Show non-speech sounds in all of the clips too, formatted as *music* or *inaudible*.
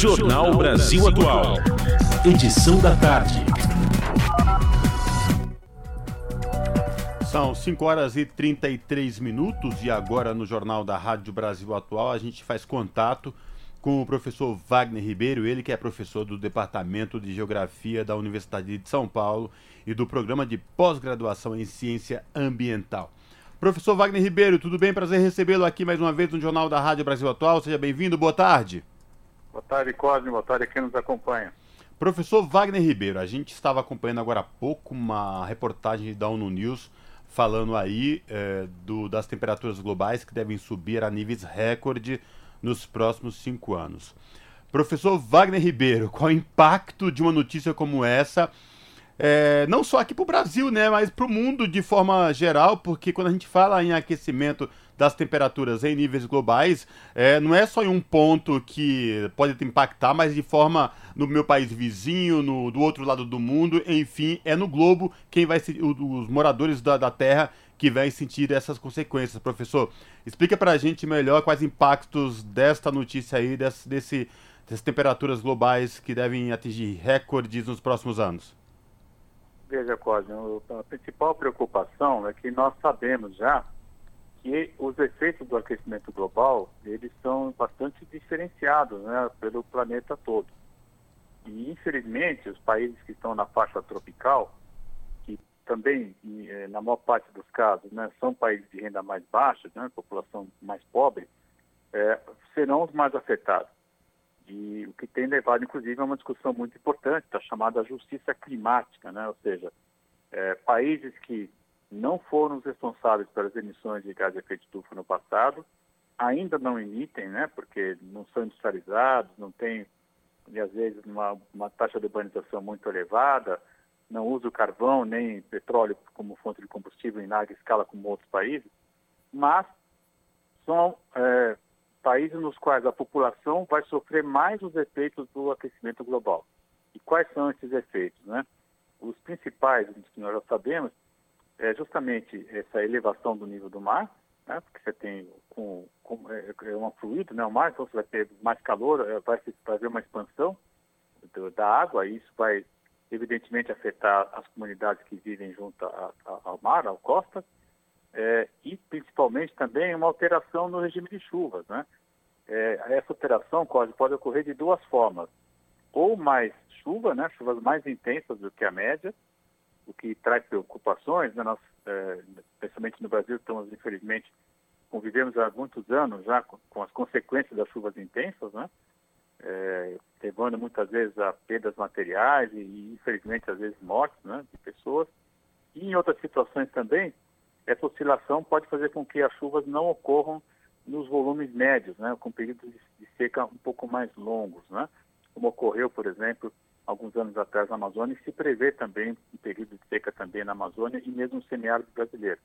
Jornal Brasil Atual. Edição da tarde. São 5 horas e 33 minutos e agora no Jornal da Rádio Brasil Atual a gente faz contato com o professor Wagner Ribeiro, ele que é professor do Departamento de Geografia da Universidade de São Paulo e do Programa de Pós-Graduação em Ciência Ambiental. Professor Wagner Ribeiro, tudo bem? Prazer recebê-lo aqui mais uma vez no Jornal da Rádio Brasil Atual. Seja bem-vindo, boa tarde. Boa tarde, Cosme, boa tarde a quem nos acompanha. Professor Wagner Ribeiro, a gente estava acompanhando agora há pouco uma reportagem da ONU News falando aí é, do, das temperaturas globais que devem subir a níveis recorde nos próximos cinco anos. Professor Wagner Ribeiro, qual o impacto de uma notícia como essa, é, não só aqui para o Brasil, né, mas para o mundo de forma geral, porque quando a gente fala em aquecimento das temperaturas em níveis globais, é, não é só em um ponto que pode impactar, mas de forma no meu país vizinho, no, do outro lado do mundo, enfim, é no globo quem vai ser, os moradores da, da Terra que vai sentir essas consequências. Professor, explica para a gente melhor quais impactos desta notícia aí, desse, desse, dessas temperaturas globais que devem atingir recordes nos próximos anos. Veja, Cosme, a principal preocupação é que nós sabemos já que os efeitos do aquecimento global eles são bastante diferenciados né, pelo planeta todo. E, infelizmente, os países que estão na faixa tropical, que também, eh, na maior parte dos casos, né, são países de renda mais baixa, né, população mais pobre, é, serão os mais afetados. E o que tem levado, inclusive, a uma discussão muito importante, a chamada justiça climática, né, ou seja, é, países que não foram os responsáveis pelas emissões de gás de efeito estufa no passado, ainda não emitem, né, porque não são industrializados, não têm, e às vezes, uma, uma taxa de urbanização muito elevada, não usam carvão nem petróleo como fonte de combustível em larga escala como outros países, mas são é, países nos quais a população vai sofrer mais os efeitos do aquecimento global. E quais são esses efeitos? Né? Os principais, que nós já sabemos, é justamente essa elevação do nível do mar, né, porque você tem com, com, é, é um fluido, né, o mar, então você vai ter mais calor, é, vai, haver uma expansão do, da água, e isso vai evidentemente afetar as comunidades que vivem junto a, a, ao mar, à costa, é, e principalmente também uma alteração no regime de chuvas. Né? É, essa alteração pode, pode ocorrer de duas formas, ou mais chuva, né, chuvas mais intensas do que a média, o que traz preocupações. Né? Nós, é, especialmente no Brasil, estamos, infelizmente, convivemos há muitos anos já com, com as consequências das chuvas intensas, né? É, levando muitas vezes a perdas materiais e, infelizmente, às vezes mortes né, de pessoas. E em outras situações também, essa oscilação pode fazer com que as chuvas não ocorram nos volumes médios, né, com períodos de, de seca um pouco mais longos, né, como ocorreu, por exemplo, alguns anos atrás na Amazônia e se prevê também um período de seca também na Amazônia e mesmo no semiárido brasileiro.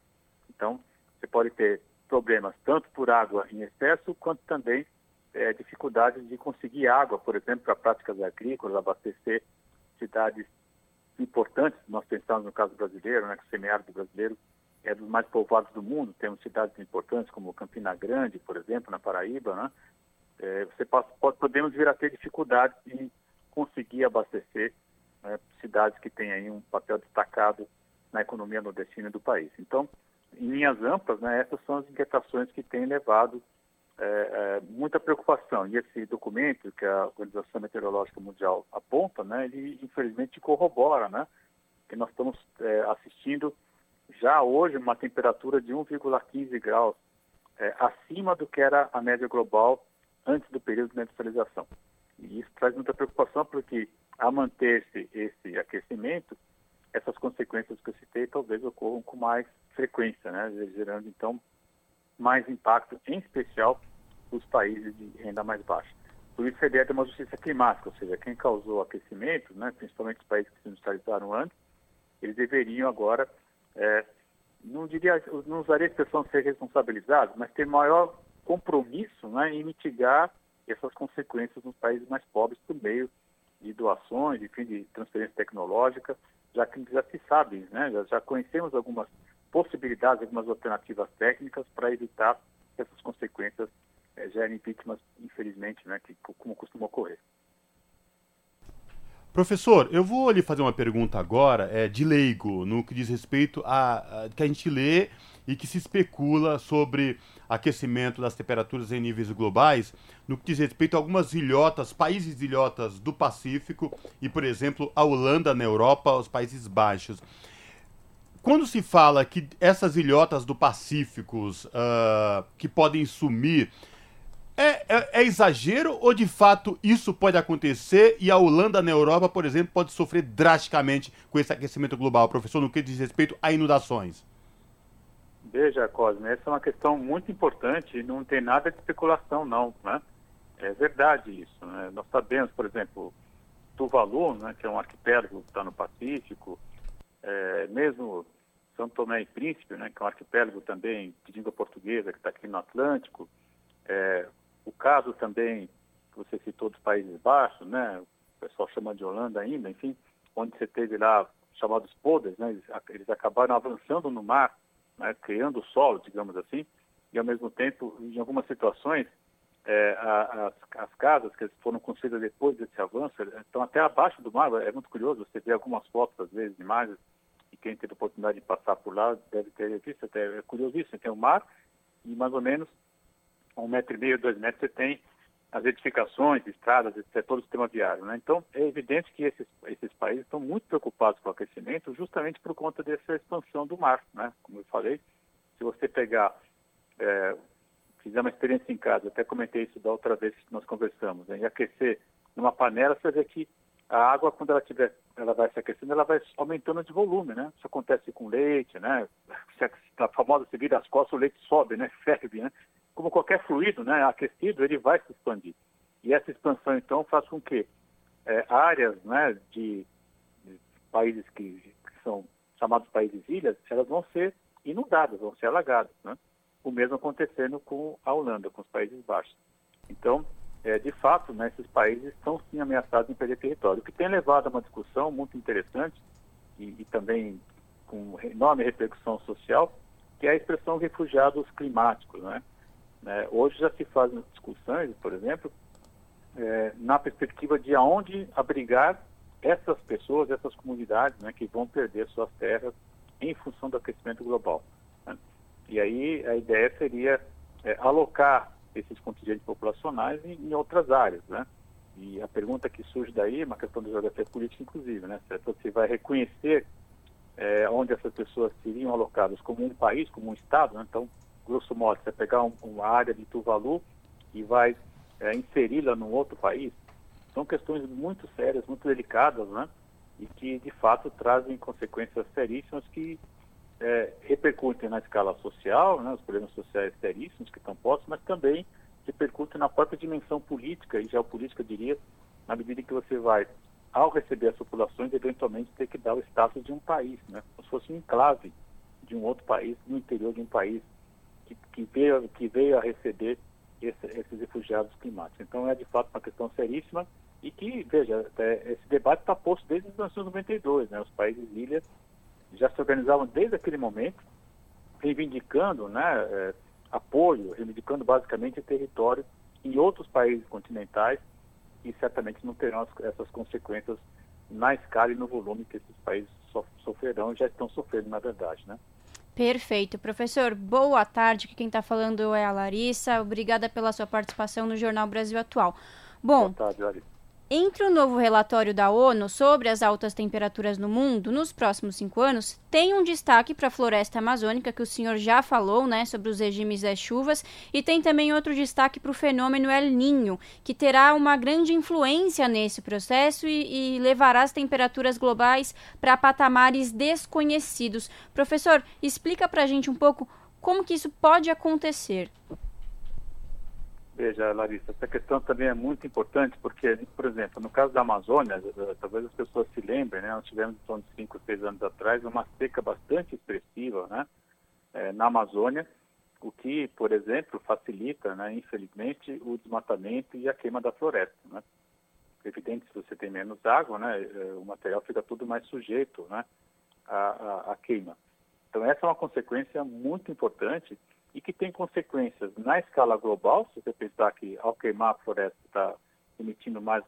Então, você pode ter problemas tanto por água em excesso quanto também é, dificuldades de conseguir água, por exemplo, para práticas agrícolas, abastecer cidades importantes. Nós pensamos no caso brasileiro, né, que o semiárido brasileiro é dos mais povoados do mundo. Temos cidades importantes como Campina Grande, por exemplo, na Paraíba. Né? É, você pode, podemos vir a ter dificuldades em conseguir abastecer né, cidades que têm aí um papel destacado na economia nordestina do país. Então, em linhas amplas, né, essas são as inquietações que têm levado é, é, muita preocupação. E esse documento que a Organização Meteorológica Mundial aponta, né, ele infelizmente corrobora, né, que nós estamos é, assistindo já hoje uma temperatura de 1,15 graus é, acima do que era a média global antes do período de industrialização. E isso traz muita preocupação porque, a manter-se esse aquecimento, essas consequências que eu citei talvez ocorram com mais frequência, né? gerando então mais impacto, em especial os países de renda mais baixa. Por isso a ideia de uma justiça climática, ou seja, quem causou aquecimento, né, principalmente os países que se industrializaram antes, eles deveriam agora, é, não diria, não usaria a expressão ser responsabilizados, mas ter maior compromisso né, em mitigar essas consequências nos países mais pobres por meio de doações, enfim, de transferência tecnológica, já que já se sabe, né, já, já conhecemos algumas possibilidades, algumas alternativas técnicas para evitar que essas consequências é, gerem vítimas, infelizmente, né, que, como costuma ocorrer. Professor, eu vou lhe fazer uma pergunta agora é, de leigo, no que diz respeito a, a que a gente lê e que se especula sobre aquecimento das temperaturas em níveis globais, no que diz respeito a algumas ilhotas, países ilhotas do Pacífico e, por exemplo, a Holanda na Europa, os Países Baixos. Quando se fala que essas ilhotas do Pacífico uh, que podem sumir, é, é, é, exagero ou de fato isso pode acontecer e a Holanda na Europa, por exemplo, pode sofrer drasticamente com esse aquecimento global, professor, no que diz respeito a inundações? Veja, Cosme, essa é uma questão muito importante não tem nada de especulação, não. Né? É verdade isso. Né? Nós sabemos, por exemplo, Tuvalu, né, que é um arquipélago que está no Pacífico, é, mesmo São Tomé e Príncipe, né, que é um arquipélago também de língua portuguesa que está aqui no Atlântico, é, o caso também que você citou dos Países Baixos, né? O pessoal chama de Holanda ainda, enfim, onde você teve lá chamados polders, né? Eles, eles acabaram avançando no mar, né? criando solo, digamos assim, e ao mesmo tempo, em algumas situações, é, as, as, casas que foram construídas depois desse avanço estão até abaixo do mar. É muito curioso, você vê algumas fotos, às vezes, imagens, e quem teve a oportunidade de passar por lá deve ter visto, até é curiosíssimo, tem o mar e mais ou menos um metro e meio, dois metros, você tem as edificações, estradas, etc., todo o sistema viário. Né? Então, é evidente que esses, esses países estão muito preocupados com o aquecimento justamente por conta dessa expansão do mar. Né? Como eu falei, se você pegar, é, fizer uma experiência em casa, até comentei isso da outra vez que nós conversamos, né? e aquecer numa panela, você vê que a água, quando ela tiver, ela vai se aquecendo, ela vai aumentando de volume, né? Isso acontece com leite, né? *laughs* A famosa seguida as costas, o leite sobe, né? *laughs* Ferve, né? Como qualquer fluido, né, aquecido, ele vai se expandir. E essa expansão, então, faz com que é, áreas né, de, de países que, que, são chamados países ilhas, elas vão ser inundadas, vão ser alagadas. Né? O mesmo acontecendo com a Holanda, com os Países Baixos. Então, é, de fato, né, esses países estão sim ameaçados em perder território, o que tem levado a uma discussão muito interessante e, e também com enorme repercussão social, que é a expressão refugiados climáticos, né? Né? Hoje já se fazem discussões, por exemplo, é, na perspectiva de aonde abrigar essas pessoas, essas comunidades né, que vão perder suas terras em função do aquecimento global. Né? E aí a ideia seria é, alocar esses contingentes populacionais em, em, outras áreas, né? E a pergunta que surge daí é uma questão de geografia política, inclusive, né? Se você vai reconhecer é, onde essas pessoas seriam alocadas como um país, como um estado, né? então grosso modo, você pegar um, uma área de Tuvalu e vai é, inseri-la num outro país, são questões muito sérias, muito delicadas, né? E que, de fato, trazem consequências seríssimas que é, repercutem na escala social, né? Os problemas sociais seríssimos que estão postos, mas também repercutem na própria dimensão política e geopolítica, eu diria, na medida que você vai, ao receber as populações, eventualmente ter que dar o status de um país, né? Como se fosse um enclave de um outro país, no interior de um país que, que, veio, que veio a receber esse, esses refugiados climáticos. Então, é de fato uma questão seríssima e que, veja, é, esse debate está posto desde 1992. Né? Os países ilhas já se organizavam desde aquele momento, reivindicando né, é, apoio, reivindicando basicamente território em outros países continentais e certamente não terão essas consequências na escala e no volume que esses países sofrerão e já estão sofrendo, na verdade, né? Perfeito. Professor, boa tarde. Quem está falando é a Larissa. Obrigada pela sua participação no Jornal Brasil Atual. Bom, boa tarde, Larissa. Entre o novo relatório da ONU sobre as altas temperaturas no mundo nos próximos cinco anos, tem um destaque para a floresta amazônica, que o senhor já falou, né, sobre os regimes das chuvas, e tem também outro destaque para o fenômeno El Ninho, que terá uma grande influência nesse processo e, e levará as temperaturas globais para patamares desconhecidos. Professor, explica para a gente um pouco como que isso pode acontecer. Veja, Larissa, essa questão também é muito importante porque, por exemplo, no caso da Amazônia, eh, talvez as pessoas se lembrem, né? Nós tivemos, em torno de 5, 6 anos atrás, uma seca bastante expressiva, né? É, na Amazônia, o que, por exemplo, facilita, né, infelizmente, o desmatamento e a queima da floresta, né? É evidente, se você tem menos água, né, eh, o material fica tudo mais sujeito, né, à, à, à queima. Então, essa é uma consequência muito importante e que tem consequências na escala global, se você pensar que ao queimar a floresta está emitindo mais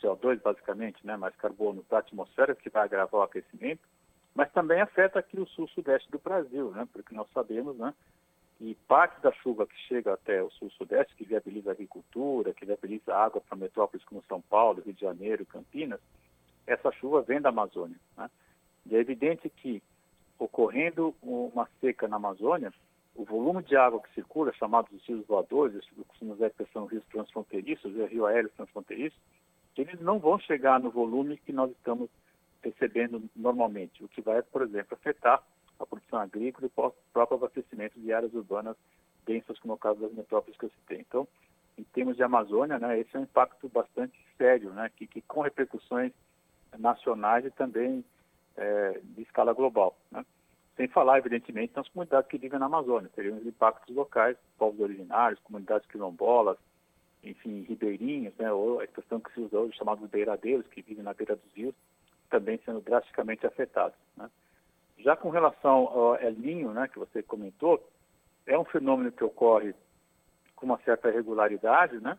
CO2 basicamente, né, mais carbono da atmosfera, que vai agravar o aquecimento, mas também afeta aqui o sul-sudeste do Brasil, né, porque nós sabemos né, que parte da chuva que chega até o sul-sudeste, que viabiliza a agricultura, que viabiliza água para metrópoles como São Paulo, Rio de Janeiro, Campinas, essa chuva vem da Amazônia. Né? E é evidente que, ocorrendo uma seca na Amazônia, o volume de água que circula, chamados rios voadores, que são rios transfronteiriços, rio aéreos transfronteiriços, eles não vão chegar no volume que nós estamos recebendo normalmente, o que vai, por exemplo, afetar a produção agrícola e o próprio abastecimento de áreas urbanas densas, como é o caso das metrópoles que eu citei. Então, em termos de Amazônia, né, esse é um impacto bastante sério, né, que, que com repercussões nacionais e também é, de escala global. Né? Sem falar, evidentemente, nas comunidades que vivem na Amazônia, teriam os impactos locais, povos originários, comunidades quilombolas, enfim, ribeirinhos, né, ou a expressão que se usa hoje, chamados beiradeiros, que vivem na beira dos rios, também sendo drasticamente afetados. Né? Já com relação ao El Ninho, né, que você comentou, é um fenômeno que ocorre com uma certa regularidade, né,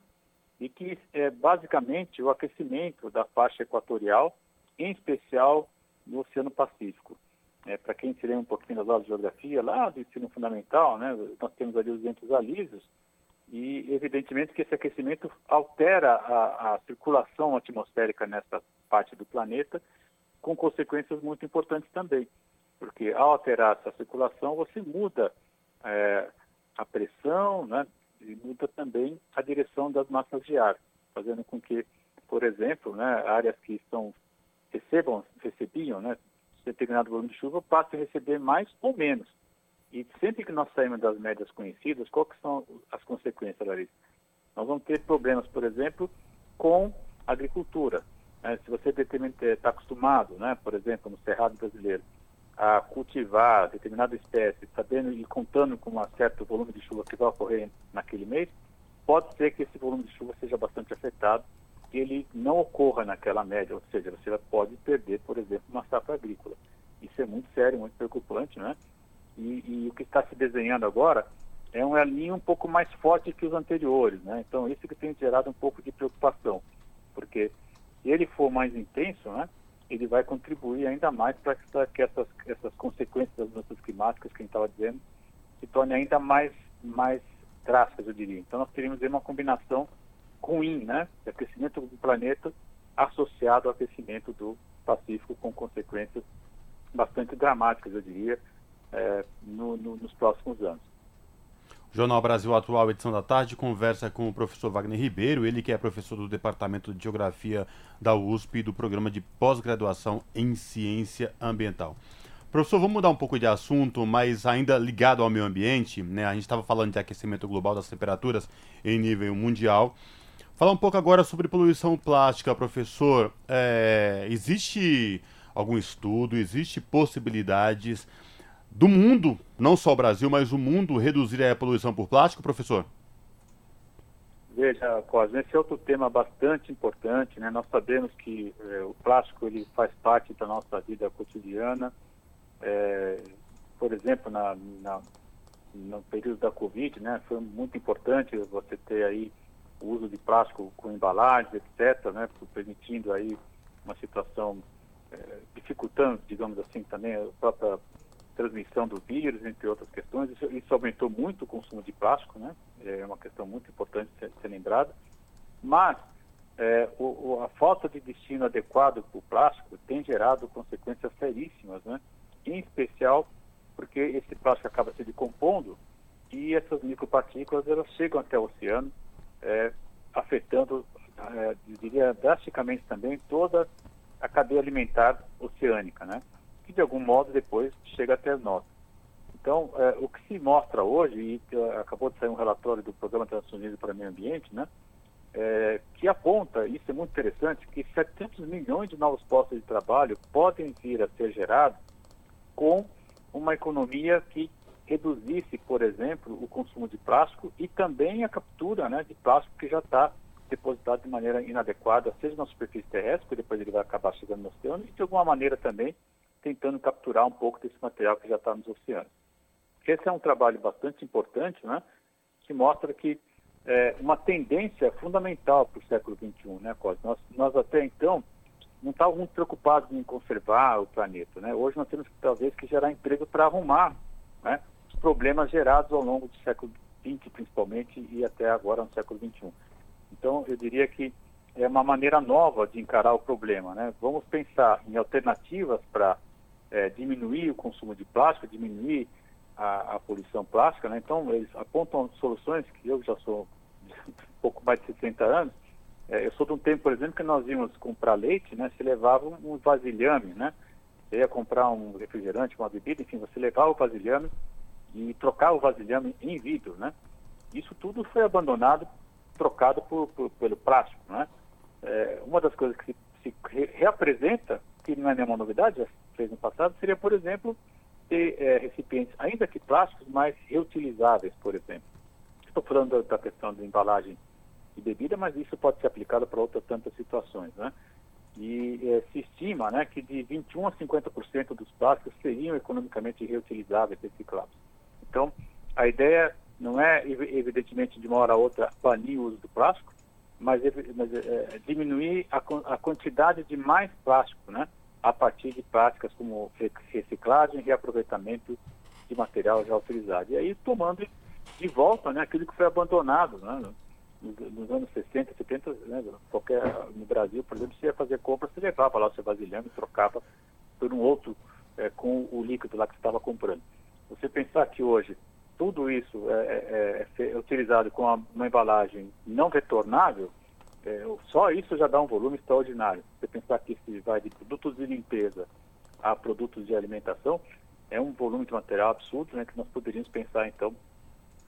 e que é basicamente o aquecimento da faixa equatorial, em especial no Oceano Pacífico. É, Para quem se lembra um pouquinho das aulas de geografia, lá do ensino fundamental, né, nós temos ali os ventos alísios, e evidentemente que esse aquecimento altera a, a circulação atmosférica nessa parte do planeta, com consequências muito importantes também, porque ao alterar essa circulação, você muda é, a pressão, né, e muda também a direção das massas de ar, fazendo com que, por exemplo, né, áreas que estão recebam, recebiam, né, determinado volume de chuva, passem a receber mais ou menos. E sempre que nós saímos das médias conhecidas, quais são as consequências, Larissa? Nós vamos ter problemas, por exemplo, com a agricultura. Né? Se você está acostumado, né, por exemplo, no cerrado brasileiro, a cultivar determinada espécie, sabendo e contando com um certo volume de chuva que vai ocorrer naquele mês, pode ser que esse volume de chuva seja bastante afetado e ele não ocorra naquela média, ou seja, você pode perder, por exemplo, uma safra agrícola. Isso é muito sério, preocupante, né? E, e o que está se desenhando agora é um elinho um pouco mais forte que os anteriores, né? Então, isso que tem gerado um pouco de preocupação, porque se ele for mais intenso, né? ele vai contribuir ainda mais para que essas, essas consequências das mudanças climáticas que a gente estava dizendo se tornem ainda mais, mais drásticas, eu diria. Então, nós teríamos uma combinação ruim, né, de aquecimento do planeta associado ao aquecimento do Pacífico, com consequências bastante dramáticas, eu diria, é, no, no, nos próximos anos. Jornal Brasil Atual, edição da tarde, conversa com o professor Wagner Ribeiro, ele que é professor do Departamento de Geografia da USP e do programa de pós-graduação em Ciência Ambiental. Professor, vamos mudar um pouco de assunto, mas ainda ligado ao meio ambiente, né? A gente estava falando de aquecimento global das temperaturas em nível mundial. Falar um pouco agora sobre poluição plástica, professor. É, existe algum estudo, existe possibilidades do mundo, não só o Brasil, mas o mundo reduzir a poluição por plástico, professor? Veja, Cosme, esse é outro tema bastante importante, né? Nós sabemos que é, o plástico ele faz parte da nossa vida cotidiana. É, por exemplo, na, na, no período da Covid, né? Foi muito importante você ter aí o uso de plástico com embalagens, etc., né? Permitindo aí uma situação é, dificultando, digamos assim, também a própria transmissão do vírus, entre outras questões. Isso, isso, aumentou muito o consumo de plástico, né? É uma questão muito importante ser, ser lembrada. Mas é, o, a falta de destino adequado para o plástico tem gerado consequências seríssimas, né? Em especial porque esse plástico acaba se decompondo e essas micropartículas elas chegam até o oceano, é, afetando, é, diria, drasticamente também toda a cadeia alimentar oceânica, né? que de algum modo depois chega até nós. Então, é, o que se mostra hoje, e uh, acabou de sair um relatório do Programa das Nações Unidas para o Meio Ambiente, né, é, que aponta, isso é muito interessante, que 700 milhões de novos postos de trabalho podem vir a ser gerados com uma economia que reduzisse, por exemplo, o consumo de plástico e também a captura né, de plástico que já está depositado de maneira inadequada, seja na superfície terrestre, que depois ele vai acabar chegando no oceano, e de alguma maneira também tentando capturar um pouco desse material que já está nos oceanos. Esse é um trabalho bastante importante, né, que mostra que é, uma tendência fundamental para o século XXI, né, Cosme? Nós, nós até então não estávamos muito preocupados em conservar o planeta, né? Hoje nós temos talvez que gerar emprego para arrumar né, os problemas gerados ao longo do século XX, principalmente, e até agora no século XXI. Então, eu diria que é uma maneira nova de encarar o problema, né? Vamos pensar em alternativas para é, diminuir o consumo de plástico, diminuir a, a poluição plástica, né? Então, eles apontam soluções que eu já sou *laughs* um pouco mais de 60 anos, é, eu sou de um tempo, por exemplo, que nós íamos comprar leite, né? Se levava um vasilhame, né? Você ia comprar um refrigerante, uma bebida, enfim, você levava o vasilhame e trocava o vasilhame em vidro, né? Isso tudo foi abandonado, trocado por, por pelo plástico, né? É, uma das coisas que se, se reapresenta, que não é nenhuma novidade, já fez no passado, seria, por exemplo, ter é, recipientes, ainda que plásticos, mais reutilizáveis, por exemplo. Estou falando da, da questão da embalagem de bebida, mas isso pode ser aplicado para outras tantas situações, né? E é, se estima né, que de 21% a 50% dos plásticos seriam economicamente reutilizáveis, recicláveis. Então, a ideia não é, evidentemente, de uma hora a outra banir o uso do plástico, mas, mas é, diminuir a, a, quantidade de mais plástico, né? A partir de práticas como reciclagem e reaproveitamento de material já utilizado. E aí, tomando de volta né, aquilo que foi abandonado, né? nos anos 60, 70, né, qualquer, no Brasil, por exemplo, você ia fazer compra, você levava lá o seu vasilhame e trocava por um outro é, com o líquido lá que você estava comprando. Você pensar que hoje tudo isso é, é, é, é utilizado com uma embalagem não retornável, é, só isso já dá um volume extraordinário. Você pensar que se vai de produtos de limpeza a produtos de alimentação, é um volume de material absurdo, né, que nós poderíamos pensar então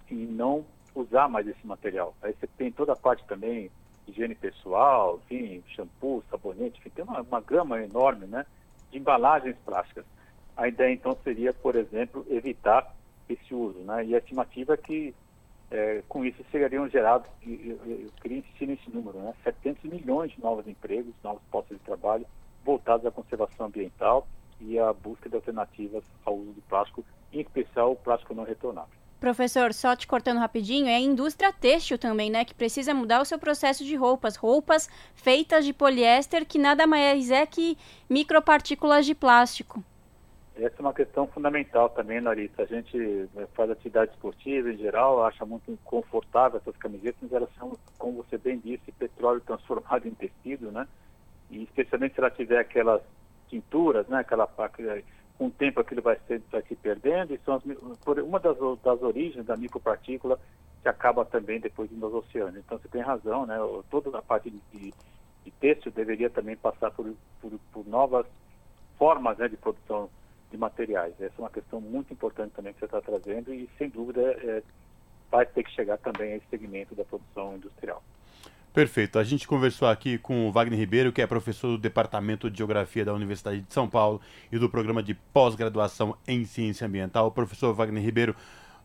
em não usar mais esse material. Aí você tem toda a parte também higiene pessoal, enfim, shampoo, sabonete, enfim, tem uma, uma gama enorme né, de embalagens plásticas. A ideia então seria, por exemplo, evitar esse uso. Né? E a estimativa é que é, com isso seriam gerados, eu, eu queria insistir nesse número, né? 700 milhões de novos empregos, novos postos de trabalho voltados à conservação ambiental e à busca de alternativas ao uso do plástico, em especial o plástico não retornável. Professor, só te cortando rapidinho, é a indústria têxtil também, né? Que precisa mudar o seu processo de roupas. Roupas feitas de poliéster, que nada mais é que micropartículas de plástico. Essa é uma questão fundamental também, Larissa. A gente né, faz atividade esportiva em geral, acha muito confortável essas camisetas, mas elas são, como você bem disse, petróleo transformado em tecido, né? E especialmente se ela tiver aquelas tinturas, né? Aquela, com o tempo aquilo vai, ser, vai se perdendo e são as, uma das, das origens da micropartícula que acaba também depois aos oceanos. Então você tem razão, né? Toda a parte de, de têxtil deveria também passar por, por, por novas formas né, de produção de materiais. Essa é uma questão muito importante também que você está trazendo e sem dúvida é, vai ter que chegar também a esse segmento da produção industrial. Perfeito. A gente conversou aqui com o Wagner Ribeiro, que é professor do Departamento de Geografia da Universidade de São Paulo e do programa de pós-graduação em Ciência Ambiental. Professor Wagner Ribeiro,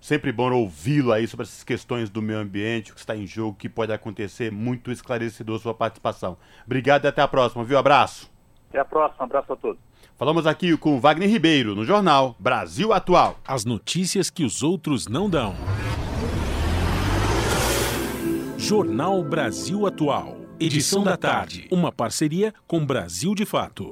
sempre bom ouvi-lo aí sobre essas questões do meio ambiente, o que está em jogo, o que pode acontecer. Muito esclarecedor sua participação. Obrigado e até a próxima, viu? Abraço. Até a próxima. Abraço a todos. Falamos aqui com Wagner Ribeiro, no jornal Brasil Atual. As notícias que os outros não dão. Jornal Brasil Atual. Edição da tarde. Uma parceria com Brasil de Fato.